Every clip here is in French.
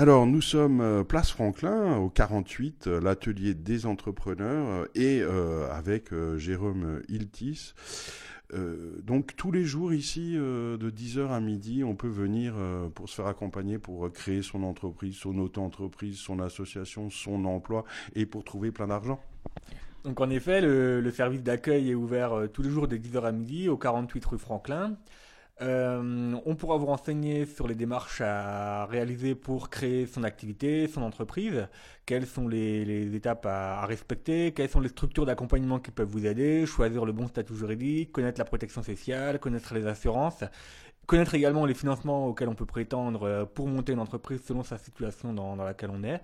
Alors, nous sommes euh, place Franklin, au 48, euh, l'atelier des entrepreneurs, euh, et avec Jérôme Iltis. donc tous les jours ici, de 10h à midi, on peut venir pour se faire accompagner, pour créer son entreprise, son auto-entreprise, son association, son emploi, et pour trouver plein d'argent. Donc en effet, le, service d'accueil est ouvert tous les jours de 10h à midi au 48 rue Franklin. Euh, on pourra vous renseigner sur les démarches à réaliser pour créer son activité, son entreprise, quelles sont les, étapes à, respecter, quelles sont les structures d'accompagnement qui peuvent vous aider, choisir le bon statut juridique, connaître la protection sociale, connaître les assurances, connaître également les financements auxquels on peut prétendre euh, pour monter une entreprise selon sa situation dans, laquelle on est.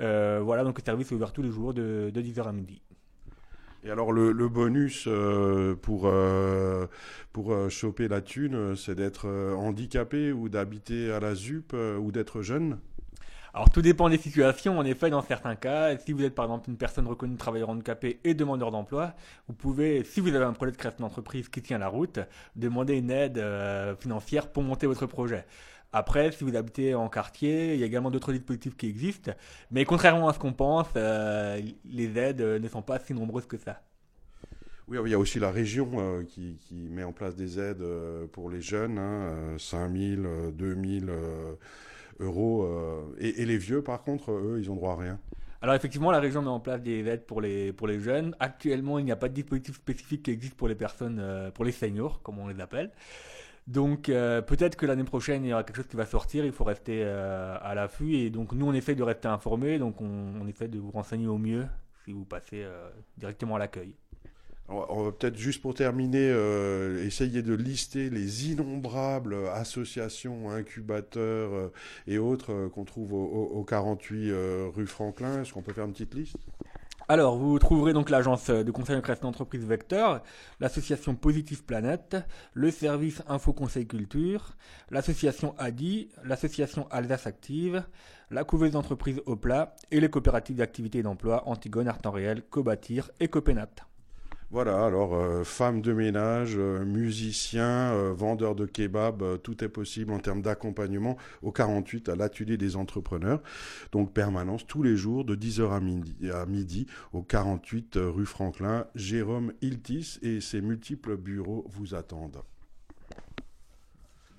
Euh, voilà, donc le service est ouvert tous les jours de, de 10h à midi. Et alors le, bonus euh, pour euh, pour euh, choper la thune, c'est d'être handicapé ou d'habiter à la ZUP ou d'être jeune? Alors tout dépend des situations. En effet, dans certains cas, si vous êtes par exemple une personne reconnue travailleur handicapé et demandeur d'emploi, vous pouvez, si vous avez un projet de création d'entreprise qui tient la route, demander une aide financière pour monter votre projet. Après, si vous habitez en quartier, il y a également d'autres dispositifs qui existent. Mais contrairement à ce qu'on pense, euh, les aides ne sont pas si nombreuses que ça. Oui, il y a aussi la région euh, qui, met en place des aides euh, pour les jeunes, hein, 5 000, 2 000 euros. Et, les vieux, par contre, eux, ils ont droit à rien. Alors effectivement, la région met en place des aides pour les, pour les jeunes. Actuellement, il n'y a pas de dispositif spécifique qui existe pour les personnes, pour les seniors, comme on les appelle. Donc euh, peut-être que l'année prochaine, il y aura quelque chose qui va sortir, il faut rester euh, à l'affût. Et donc nous, on essaie de rester informés, donc on, essaie de vous renseigner au mieux si vous passez euh, directement à l'accueil. On va peut-être juste pour terminer, essayer de lister les innombrables associations, incubateurs et autres qu'on trouve au, au 48 rue Franklin. Est-ce qu'on peut faire une petite liste? Alors, vous trouverez donc l'agence de conseil de création d'entreprise Vecteur, l'association Positive Planète, le service Info Conseil Culture, l'association ADI, l'association Alsace Active, la couveuse d'entreprise Opla et les coopératives d'activité et d'emploi Antigone, Artan Réel, Cobatir et Copenat. Voilà, alors euh, femmes de ménage, euh, musiciens, euh, vendeurs de kebab, tout est possible en termes d'accompagnement au 48 à l'atelier des entrepreneurs. Donc permanence tous les jours de 10h à midi, à midi au 48 rue Franklin. Jérôme Iltis et ses multiples bureaux vous attendent.